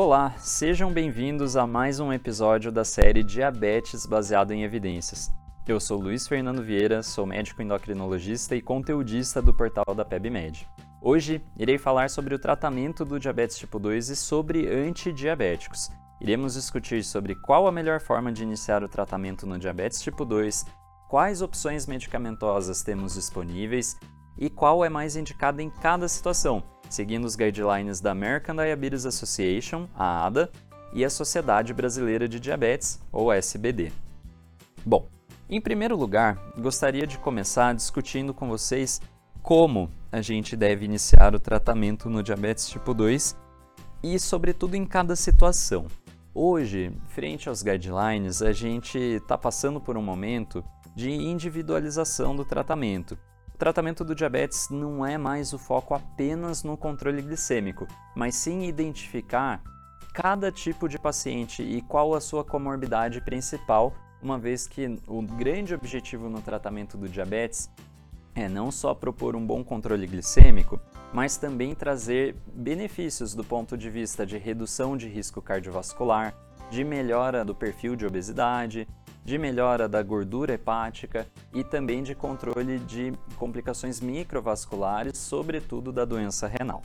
Olá, sejam bem-vindos a mais um episódio da série Diabetes baseado em evidências. Eu sou Luiz Fernando Vieira, sou médico endocrinologista e conteudista do portal da PebMed. Hoje irei falar sobre o tratamento do diabetes tipo 2 e sobre antidiabéticos. Iremos discutir sobre qual a melhor forma de iniciar o tratamento no diabetes tipo 2, quais opções medicamentosas temos disponíveis e qual é mais indicada em cada situação, seguindo os guidelines da American Diabetes Association, a ADA, e a Sociedade Brasileira de Diabetes, ou SBD. Bom, em primeiro lugar, gostaria de começar discutindo com vocês como a gente deve iniciar o tratamento no diabetes tipo 2 e, sobretudo, em cada situação. Hoje, frente aos guidelines, a gente está passando por um momento de individualização do tratamento. O tratamento do diabetes não é mais o foco apenas no controle glicêmico, mas sim identificar cada tipo de paciente e qual a sua comorbidade principal, uma vez que o grande objetivo no tratamento do diabetes é não só propor um bom controle glicêmico, mas também trazer benefícios do ponto de vista de redução de risco cardiovascular, de melhora do perfil de obesidade, de melhora da gordura hepática e também de controle de complicações microvasculares, sobretudo da doença renal.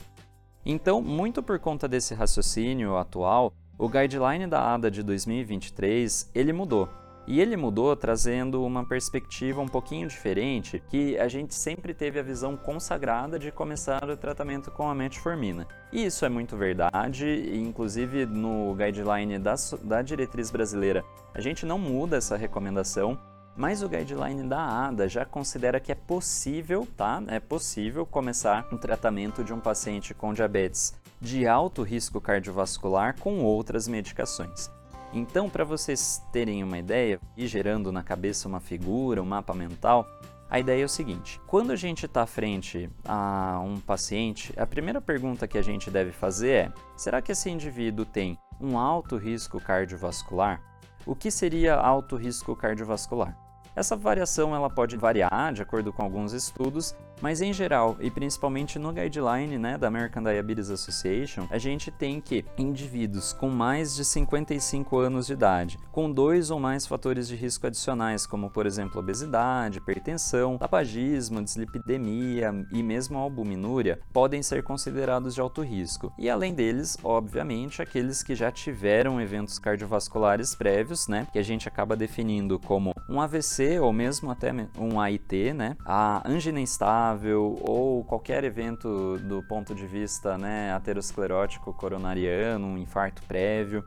Então, muito por conta desse raciocínio atual, o guideline da ADA de 2023 ele mudou e ele mudou trazendo uma perspectiva um pouquinho diferente, que a gente sempre teve a visão consagrada de começar o tratamento com a metformina. E isso é muito verdade, inclusive no guideline da, da diretriz brasileira, a gente não muda essa recomendação, mas o guideline da ADA já considera que é possível, tá? É possível começar um tratamento de um paciente com diabetes de alto risco cardiovascular com outras medicações. Então, para vocês terem uma ideia e gerando na cabeça uma figura, um mapa mental, a ideia é o seguinte: quando a gente está frente a um paciente, a primeira pergunta que a gente deve fazer é: será que esse indivíduo tem um alto risco cardiovascular? O que seria alto risco cardiovascular? Essa variação ela pode variar de acordo com alguns estudos, mas em geral, e principalmente no guideline né, da American Diabetes Association, a gente tem que indivíduos com mais de 55 anos de idade, com dois ou mais fatores de risco adicionais, como por exemplo obesidade, hipertensão, tabagismo, dislipidemia e mesmo albuminúria, podem ser considerados de alto risco. E além deles, obviamente, aqueles que já tiveram eventos cardiovasculares prévios, né, que a gente acaba definindo como um AVC ou mesmo até um AIT, né, a angina instável, ou qualquer evento do ponto de vista né, aterosclerótico coronariano, um infarto prévio,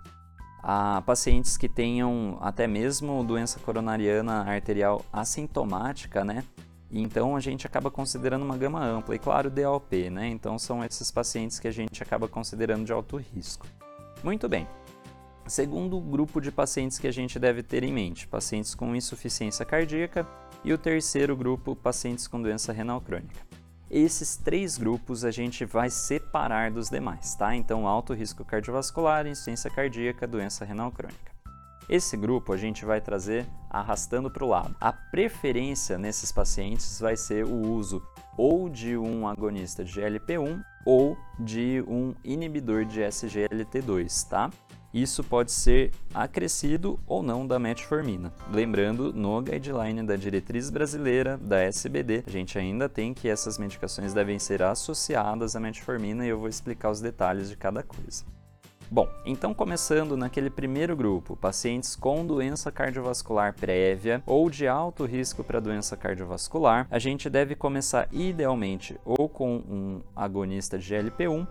a pacientes que tenham até mesmo doença coronariana arterial assintomática, né? Então a gente acaba considerando uma gama ampla e claro DOP, né? Então são esses pacientes que a gente acaba considerando de alto risco. Muito bem. Segundo grupo de pacientes que a gente deve ter em mente, pacientes com insuficiência cardíaca e o terceiro grupo, pacientes com doença renal crônica. Esses três grupos a gente vai separar dos demais, tá? Então, alto risco cardiovascular, insuficiência cardíaca, doença renal crônica. Esse grupo a gente vai trazer arrastando para o lado. A preferência nesses pacientes vai ser o uso ou de um agonista de GLP-1 ou de um inibidor de SGLT2, tá? Isso pode ser acrescido ou não da metformina. Lembrando, no guideline da diretriz brasileira da SBD, a gente ainda tem que essas medicações devem ser associadas à metformina e eu vou explicar os detalhes de cada coisa. Bom, então começando naquele primeiro grupo, pacientes com doença cardiovascular prévia ou de alto risco para doença cardiovascular, a gente deve começar idealmente ou com um agonista de GLP-1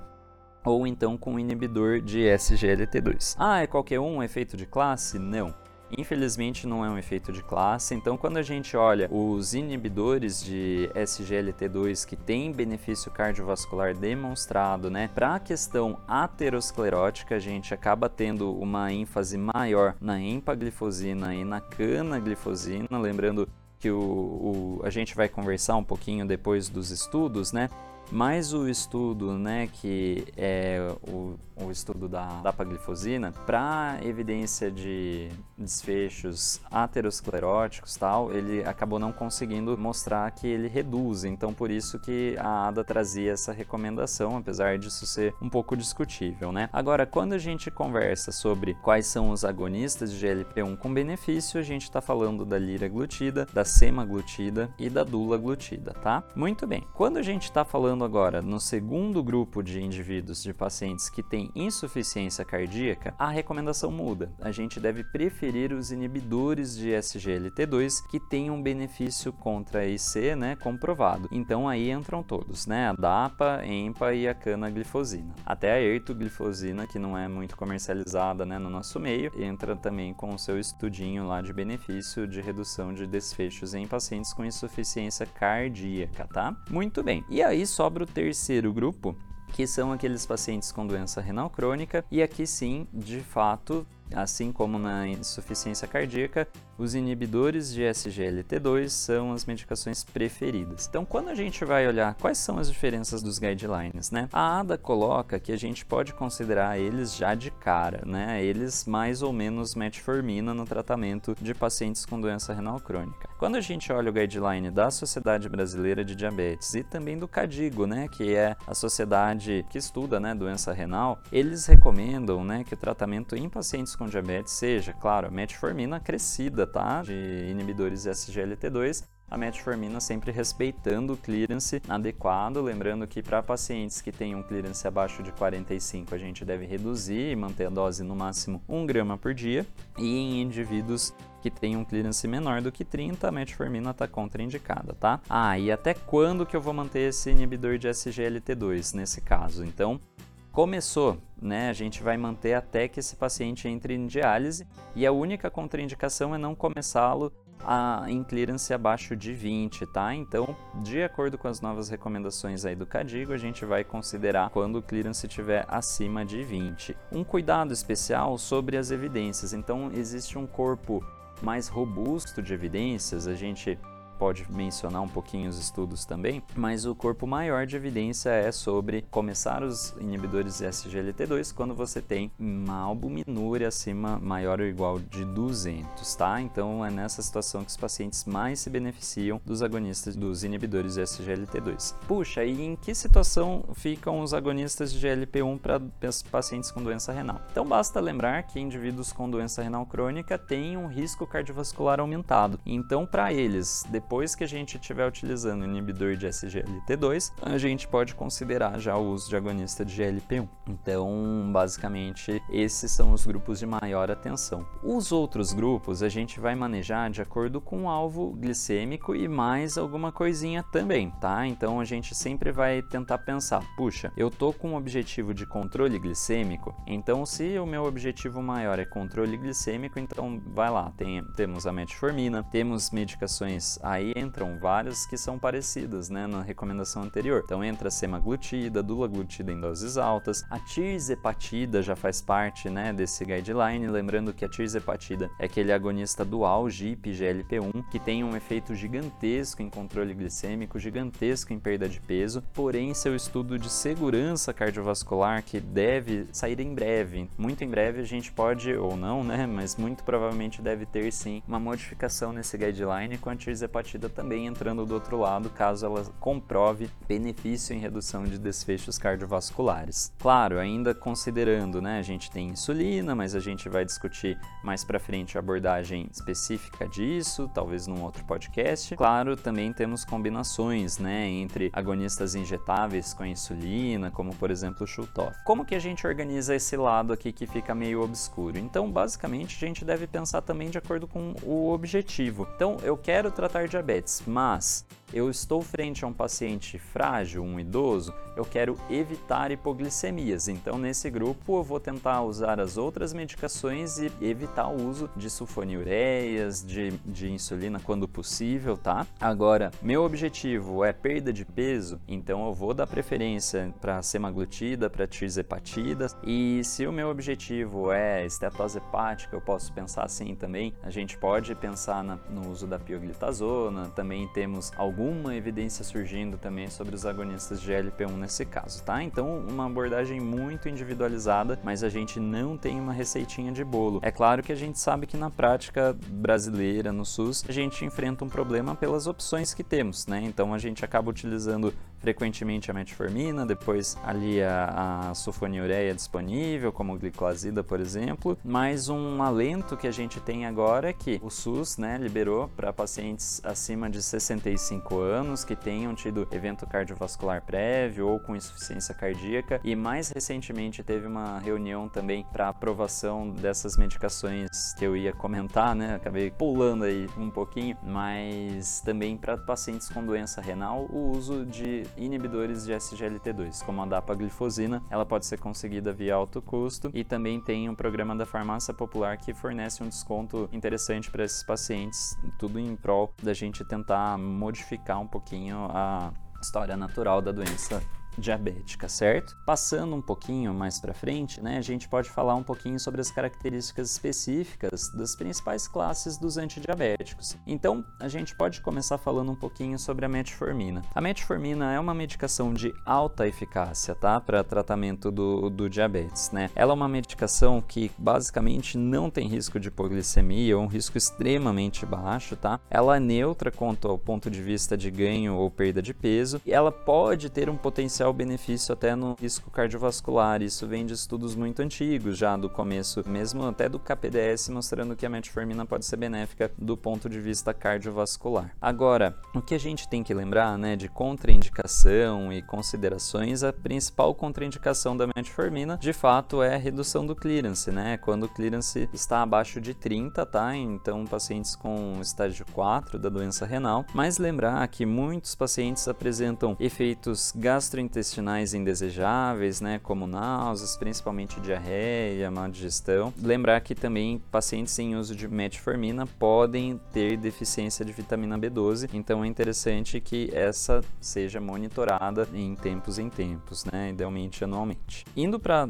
ou então com inibidor de SGLT2. Ah, é qualquer um, um efeito de classe? Não. Infelizmente não é um efeito de classe, então quando a gente olha os inibidores de SGLT2 que têm benefício cardiovascular demonstrado, né, para a questão aterosclerótica, a gente acaba tendo uma ênfase maior na empaglifosina e na canaglifosina, lembrando que o, o, a gente vai conversar um pouquinho depois dos estudos, né? Mais o estudo, né, que é o, o estudo da dapaglifosina, para evidência de desfechos ateroscleróticos tal, ele acabou não conseguindo mostrar que ele reduz. Então, por isso que a ADA trazia essa recomendação, apesar disso ser um pouco discutível, né? Agora, quando a gente conversa sobre quais são os agonistas de GLP-1 com benefício, a gente está falando da liraglutida, da semaglutida e da dulaglutida, tá? Muito bem. Quando a gente está falando agora no segundo grupo de indivíduos, de pacientes que têm insuficiência cardíaca, a recomendação muda. A gente deve preferir os inibidores de SGLT2 que tenham benefício contra a IC, né, comprovado. Então aí entram todos, né, a DAPA, EMPA e a canaglifosina. Até a ertoglifosina, que não é muito comercializada, né, no nosso meio, entra também com o seu estudinho lá de benefício de redução de desfechos em pacientes com insuficiência cardíaca, tá? Muito bem. E aí sobra o terceiro grupo, que são aqueles pacientes com doença renal crônica, e aqui sim, de fato, assim como na insuficiência cardíaca, os inibidores de SGLT2 são as medicações preferidas. Então, quando a gente vai olhar quais são as diferenças dos guidelines, né? A ADA coloca que a gente pode considerar eles já de cara, né? Eles mais ou menos metformina no tratamento de pacientes com doença renal crônica. Quando a gente olha o guideline da Sociedade Brasileira de Diabetes e também do CADIGO, né, que é a sociedade que estuda, né, doença renal, eles recomendam, né, que o tratamento em pacientes com diabetes seja, claro, metformina crescida tá? De inibidores SGLT2 a metformina sempre respeitando o clearance adequado, lembrando que para pacientes que têm um clearance abaixo de 45 a gente deve reduzir e manter a dose no máximo 1 grama por dia, e em indivíduos que têm um clearance menor do que 30, a metformina está contraindicada, tá? Ah, e até quando que eu vou manter esse inibidor de SGLT2 nesse caso? Então, começou, né, a gente vai manter até que esse paciente entre em diálise e a única contraindicação é não começá-lo a, em clearance abaixo de 20, tá? Então, de acordo com as novas recomendações aí do CADIGO, a gente vai considerar quando o clearance estiver acima de 20. Um cuidado especial sobre as evidências. Então, existe um corpo mais robusto de evidências, a gente pode mencionar um pouquinho os estudos também, mas o corpo maior de evidência é sobre começar os inibidores SGLT2 quando você tem uma albuminúria acima maior ou igual de 200, tá? Então é nessa situação que os pacientes mais se beneficiam dos agonistas dos inibidores SGLT2. Puxa, e em que situação ficam os agonistas de GLP-1 para pacientes com doença renal? Então basta lembrar que indivíduos com doença renal crônica têm um risco cardiovascular aumentado. Então para eles, depois que a gente estiver utilizando o inibidor de SGLT2, a gente pode considerar já o uso de agonista de GLP-1. Então, basicamente, esses são os grupos de maior atenção. Os outros grupos a gente vai manejar de acordo com o alvo glicêmico e mais alguma coisinha também, tá? Então a gente sempre vai tentar pensar, puxa, eu tô com um objetivo de controle glicêmico, então se o meu objetivo maior é controle glicêmico, então vai lá, tem, temos a metformina, temos medicações Aí entram várias que são parecidas, né, na recomendação anterior. Então entra semaglutida, dulaglutida em doses altas, a tirzepatida já faz parte, né, desse guideline, lembrando que a tirzepatida é aquele agonista dual GIP-GLP-1 que tem um efeito gigantesco em controle glicêmico, gigantesco em perda de peso, porém seu estudo de segurança cardiovascular que deve sair em breve, muito em breve a gente pode ou não, né, mas muito provavelmente deve ter sim uma modificação nesse guideline com a tirzepatida batida também entrando do outro lado, caso ela comprove benefício em redução de desfechos cardiovasculares. Claro, ainda considerando, né, a gente tem insulina, mas a gente vai discutir mais para frente a abordagem específica disso, talvez num outro podcast. Claro, também temos combinações, né, entre agonistas injetáveis com insulina, como por exemplo o Shultoff. Como que a gente organiza esse lado aqui que fica meio obscuro? Então, basicamente, a gente deve pensar também de acordo com o objetivo. Então, eu quero tratar de diabetes, mas eu estou frente a um paciente frágil, um idoso, eu quero evitar hipoglicemias. Então, nesse grupo, eu vou tentar usar as outras medicações e evitar o uso de sulfonilureias, de, de insulina quando possível, tá? Agora, meu objetivo é perda de peso, então eu vou dar preferência para semaglutida, para tirzepatida. E se o meu objetivo é estetose hepática, eu posso pensar assim também. A gente pode pensar na, no uso da pioglitazona, também temos alguns alguma evidência surgindo também sobre os agonistas de LP1 nesse caso, tá? Então, uma abordagem muito individualizada, mas a gente não tem uma receitinha de bolo. É claro que a gente sabe que na prática brasileira, no SUS, a gente enfrenta um problema pelas opções que temos, né? Então a gente acaba utilizando frequentemente a metformina, depois ali a, a sulfonilureia disponível, como gliclazida, por exemplo. Mas um alento que a gente tem agora é que o SUS né, liberou para pacientes acima de 65 anos que tenham tido evento cardiovascular prévio ou com insuficiência cardíaca e mais recentemente teve uma reunião também para aprovação dessas medicações que eu ia comentar, né? Acabei pulando aí um pouquinho, mas também para pacientes com doença renal o uso de inibidores de SGLT2, como a dapaglifosina, ela pode ser conseguida via alto custo e também tem um programa da farmácia popular que fornece um desconto interessante para esses pacientes, tudo em prol da gente tentar modificar um pouquinho a história natural da doença diabética, certo? Passando um pouquinho mais para frente, né, a gente pode falar um pouquinho sobre as características específicas das principais classes dos antidiabéticos. Então, a gente pode começar falando um pouquinho sobre a metformina. A metformina é uma medicação de alta eficácia, tá, para tratamento do, do diabetes, né? Ela é uma medicação que basicamente não tem risco de hipoglicemia, ou um risco extremamente baixo, tá? Ela é neutra quanto ao ponto de vista de ganho ou perda de peso e ela pode ter um potencial potencial benefício até no risco cardiovascular. Isso vem de estudos muito antigos, já do começo, mesmo até do KPDS, mostrando que a metformina pode ser benéfica do ponto de vista cardiovascular. Agora, o que a gente tem que lembrar, né, de contraindicação e considerações, a principal contraindicação da metformina, de fato, é a redução do clearance, né? Quando o clearance está abaixo de 30, tá? Então, pacientes com estágio 4 da doença renal, mas lembrar que muitos pacientes apresentam efeitos gastrointestinais intestinais indesejáveis, né, como náuseas, principalmente diarreia, má digestão. Lembrar que também pacientes em uso de metformina podem ter deficiência de vitamina B12, então é interessante que essa seja monitorada em tempos em tempos, né, idealmente anualmente. Indo para a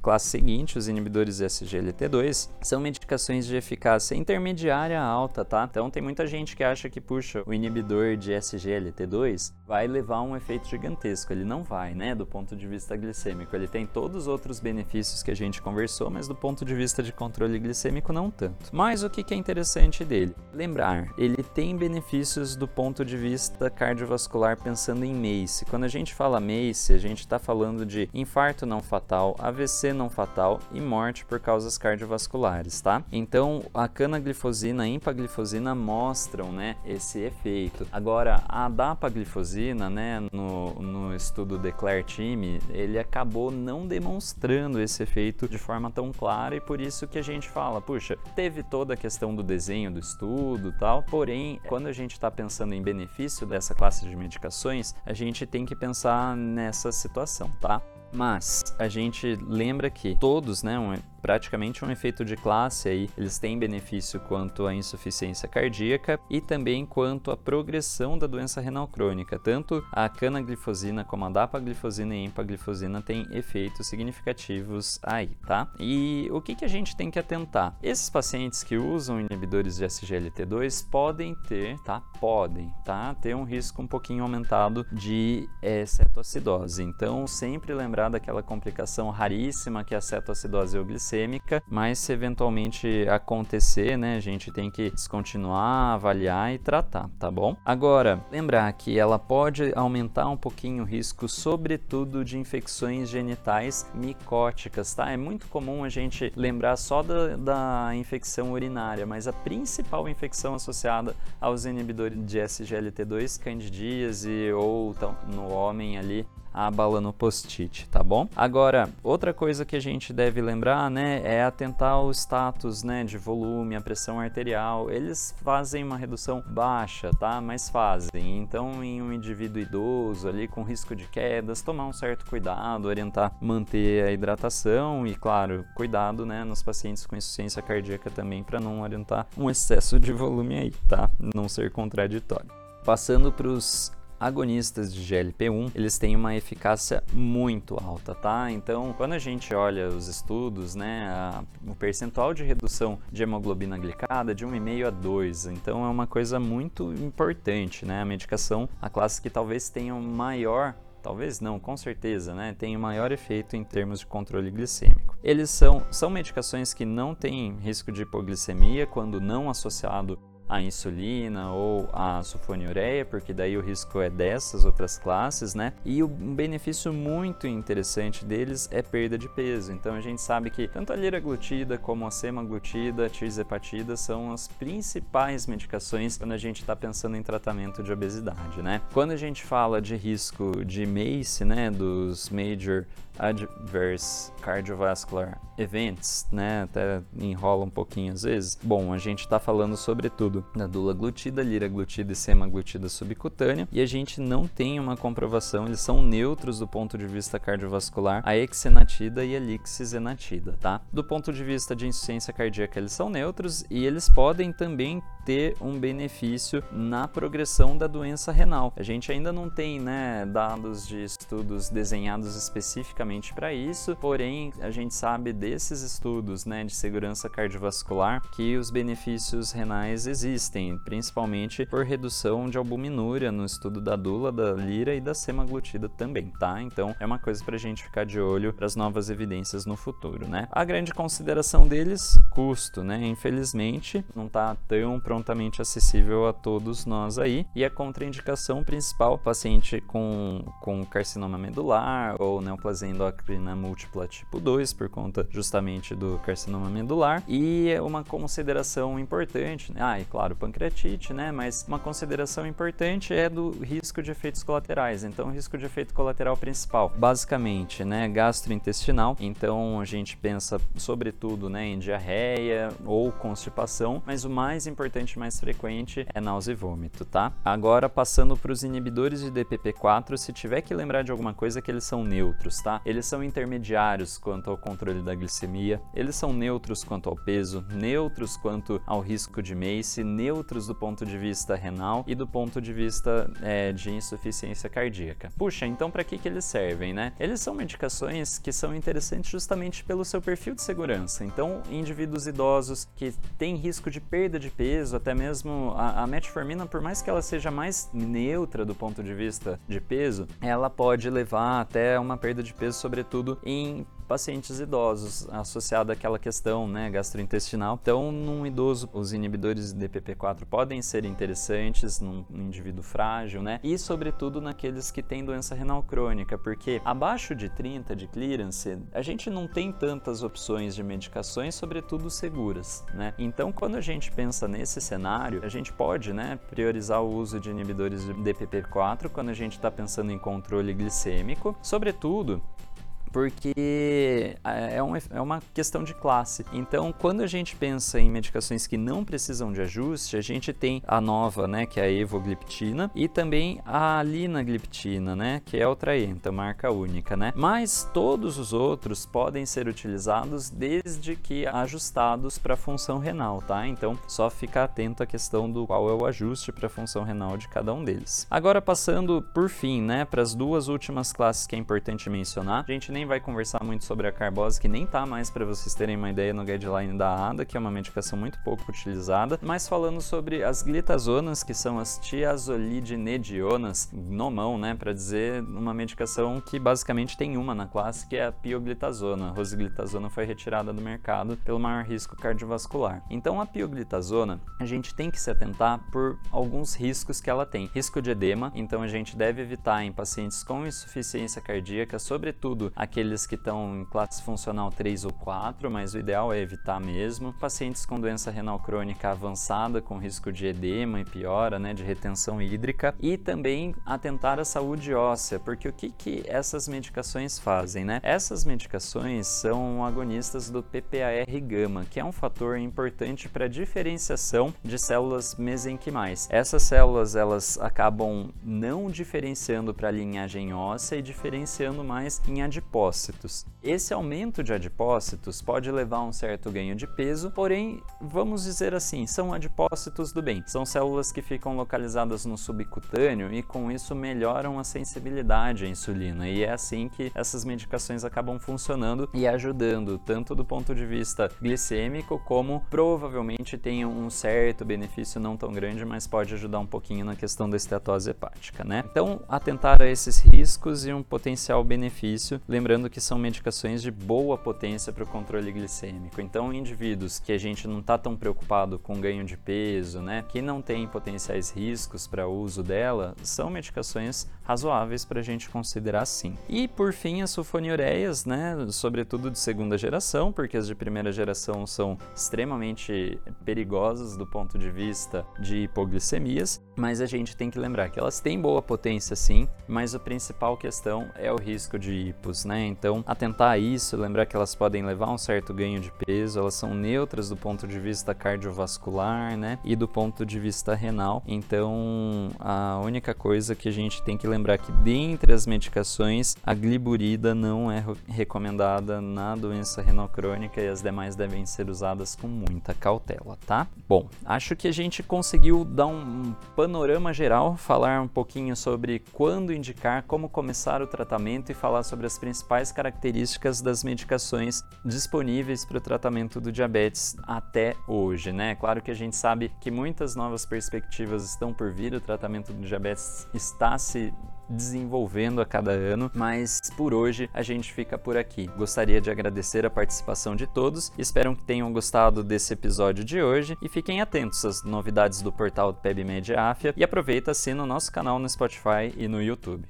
classe seguinte, os inibidores de SGLT2 são medicações de eficácia intermediária alta, tá? Então tem muita gente que acha que puxa, o inibidor de SGLT2 vai levar um efeito gigantesco. Ele não vai, né, do ponto de vista glicêmico. Ele tem todos os outros benefícios que a gente conversou, mas do ponto de vista de controle glicêmico não tanto. Mas o que é interessante dele? Lembrar, ele tem benefícios do ponto de vista cardiovascular pensando em MACE. Quando a gente fala MACE, a gente está falando de infarto não fatal, AVC não fatal e morte por causas cardiovasculares, tá? Então, a canaglifosina e a empaglifosina mostram, né, esse efeito. Agora, a dapaglifosina, né, no, no estudo do Declare Team, ele acabou não demonstrando esse efeito de forma tão clara e por isso que a gente fala, puxa, teve toda a questão do desenho do estudo tal, porém, quando a gente está pensando em benefício dessa classe de medicações, a gente tem que pensar nessa situação, tá? Mas a gente lembra que todos, né, um, praticamente um efeito de classe aí, eles têm benefício quanto à insuficiência cardíaca e também quanto à progressão da doença renal crônica. Tanto a canaglifosina como a dapaglifosina e empaglifosina têm efeitos significativos aí, tá? E o que, que a gente tem que atentar? Esses pacientes que usam inibidores de SGLT2 podem ter, tá? Podem, tá? Ter um risco um pouquinho aumentado de é, cetoacidose. Então, sempre lembrar daquela complicação raríssima que é a cetoacidose glicêmica, mas se eventualmente acontecer, né, a gente tem que descontinuar, avaliar e tratar, tá bom? Agora, lembrar que ela pode aumentar um pouquinho o risco, sobretudo de infecções genitais micóticas, tá? É muito comum a gente lembrar só da, da infecção urinária, mas a principal infecção associada aos inibidores de SGLT2, candidíase ou no homem ali a bala no post-it, tá bom? Agora, outra coisa que a gente deve lembrar, né, é atentar ao status, né, de volume, a pressão arterial. Eles fazem uma redução baixa, tá? Mas fazem. Então, em um indivíduo idoso ali com risco de quedas, tomar um certo cuidado, orientar, manter a hidratação e, claro, cuidado, né, nos pacientes com insuficiência cardíaca também para não orientar um excesso de volume aí, tá? Não ser contraditório. Passando para os agonistas de GLP-1, eles têm uma eficácia muito alta, tá? Então, quando a gente olha os estudos, né, a, o percentual de redução de hemoglobina glicada é de 1,5 a 2, então é uma coisa muito importante, né? A medicação, a classe que talvez tenha um maior talvez não, com certeza, né, tem o maior efeito em termos de controle glicêmico. Eles são, são medicações que não têm risco de hipoglicemia quando não associado a insulina ou a sulfonilureia, porque daí o risco é dessas outras classes, né? E um benefício muito interessante deles é perda de peso. Então a gente sabe que tanto a liraglutida como a semaglutida, a tirzepatida são as principais medicações quando a gente está pensando em tratamento de obesidade, né? Quando a gente fala de risco de MACE, né, dos Major Adverse Cardiovascular Events, né, até enrola um pouquinho às vezes. Bom, a gente está falando sobretudo da dulaglutida, liraglutida e semaglutida subcutânea e a gente não tem uma comprovação, eles são neutros do ponto de vista cardiovascular, a exenatida e a lixisenatida, tá? Do ponto de vista de insuficiência cardíaca, eles são neutros e eles podem também ter um benefício na progressão da doença renal. A gente ainda não tem, né, dados de estudos desenhados especificamente para isso, porém a gente sabe desses estudos, né, de segurança cardiovascular que os benefícios renais existem, principalmente por redução de albuminúria no estudo da dula, da lira e da semaglutida também, tá? Então é uma coisa para a gente ficar de olho para as novas evidências no futuro, né? A grande consideração deles, custo, né? Infelizmente não está tão prontamente acessível a todos nós aí. E a contraindicação principal, paciente com, com carcinoma medular ou neoplasia endócrina múltipla tipo 2, por conta justamente do carcinoma medular. E uma consideração importante, né? ah, e claro, pancreatite, né? Mas uma consideração importante é do risco de efeitos colaterais. Então, risco de efeito colateral principal, basicamente, né, gastrointestinal. Então, a gente pensa sobretudo, né, em diarreia ou constipação, mas o mais importante mais frequente é náusea e vômito, tá? Agora, passando para os inibidores de DPP-4, se tiver que lembrar de alguma coisa, que eles são neutros, tá? Eles são intermediários quanto ao controle da glicemia, eles são neutros quanto ao peso, neutros quanto ao risco de MACE, neutros do ponto de vista renal e do ponto de vista é, de insuficiência cardíaca. Puxa, então para que, que eles servem, né? Eles são medicações que são interessantes justamente pelo seu perfil de segurança. Então, indivíduos idosos que têm risco de perda de peso, até mesmo a, a metformina, por mais que ela seja mais neutra do ponto de vista de peso, ela pode levar até uma perda de peso, sobretudo em pacientes idosos, associado àquela questão né, gastrointestinal. Então, num idoso, os inibidores de DPP-4 podem ser interessantes num, indivíduo frágil, né? E, sobretudo, naqueles que têm doença renal crônica, porque abaixo de 30 de clearance, a gente não tem tantas opções de medicações, sobretudo seguras, né? Então, quando a gente pensa nesse cenário, a gente pode, né, priorizar o uso de inibidores de DPP-4 quando a gente está pensando em controle glicêmico, sobretudo porque é, um, é uma questão de classe. Então, quando a gente pensa em medicações que não precisam de ajuste, a gente tem a nova, né, que é a evogliptina, e também a linagliptina, né, que é o Traenta, marca única, né? Mas todos os outros podem ser utilizados desde que ajustados para a função renal, tá? Então, só ficar atento à questão do qual é o ajuste para a função renal de cada um deles. Agora, passando por fim, né, para as duas últimas classes que é importante mencionar, a gente nem vai conversar muito sobre a carbose, que nem tá mais para vocês terem uma ideia no guideline da ADA, que é uma medicação muito pouco utilizada, mas falando sobre as glitazonas, que são as tiazolidinedionas, nomão, né, para dizer uma medicação que basicamente tem uma na classe, que é a pioglitazona. A rosiglitazona foi retirada do mercado pelo maior risco cardiovascular. Então a pioglitazona, a gente tem que se atentar por alguns riscos que ela tem. Risco de edema, então a gente deve evitar em pacientes com insuficiência cardíaca, sobretudo aqueles que estão em classe funcional 3 ou 4, mas o ideal é evitar mesmo. Pacientes com doença renal crônica avançada, com risco de edema e piora, né, de retenção hídrica, e também atentar à saúde óssea, porque o que, que essas medicações fazem, né? Essas medicações são agonistas do PPAR-gama, que é um fator importante para a diferenciação de células mesenquimais. Essas células, elas acabam não diferenciando para a linhagem óssea e diferenciando mais em adipócitos. Esse aumento de adipócitos pode levar a um certo ganho de peso, porém, vamos dizer assim, são adipócitos do bem. São células que ficam localizadas no subcutâneo e com isso melhoram a sensibilidade à insulina. E é assim que essas medicações acabam funcionando e ajudando, tanto do ponto de vista glicêmico, como provavelmente tem um certo benefício não tão grande, mas pode ajudar um pouquinho na questão da estetose hepática, né? Então, atentar a esses riscos e um potencial benefício, lembrando que são medicações de boa potência para o controle glicêmico. Então, indivíduos que a gente não está tão preocupado com ganho de peso, né, que não tem potenciais riscos para uso dela, são medicações razoáveis para a gente considerar sim. E por fim, as sulfonilureias, né, sobretudo de segunda geração, porque as de primeira geração são extremamente perigosas do ponto de vista de hipoglicemias, mas a gente tem que lembrar que elas têm boa potência sim, mas a principal questão é o risco de hipos, né? Então, atentar a isso, lembrar que elas podem levar um certo ganho de peso, elas são neutras do ponto de vista cardiovascular, né? E do ponto de vista renal. Então, a única coisa que a gente tem que lembrar que dentre as medicações, a gliburida não é recomendada na doença renal crônica e as demais devem ser usadas com muita cautela, tá? Bom, acho que a gente conseguiu dar um panorama geral, falar um pouquinho sobre quando indicar, como começar o tratamento e falar sobre as principais características das medicações disponíveis para o tratamento do diabetes até hoje, né? Claro que a gente sabe que muitas novas perspectivas estão por vir, o tratamento do diabetes está se desenvolvendo a cada ano, mas por hoje a gente fica por aqui. Gostaria de agradecer a participação de todos, espero que tenham gostado desse episódio de hoje e fiquem atentos às novidades do portal PebMed Afia e aproveita assina o nosso canal no Spotify e no YouTube.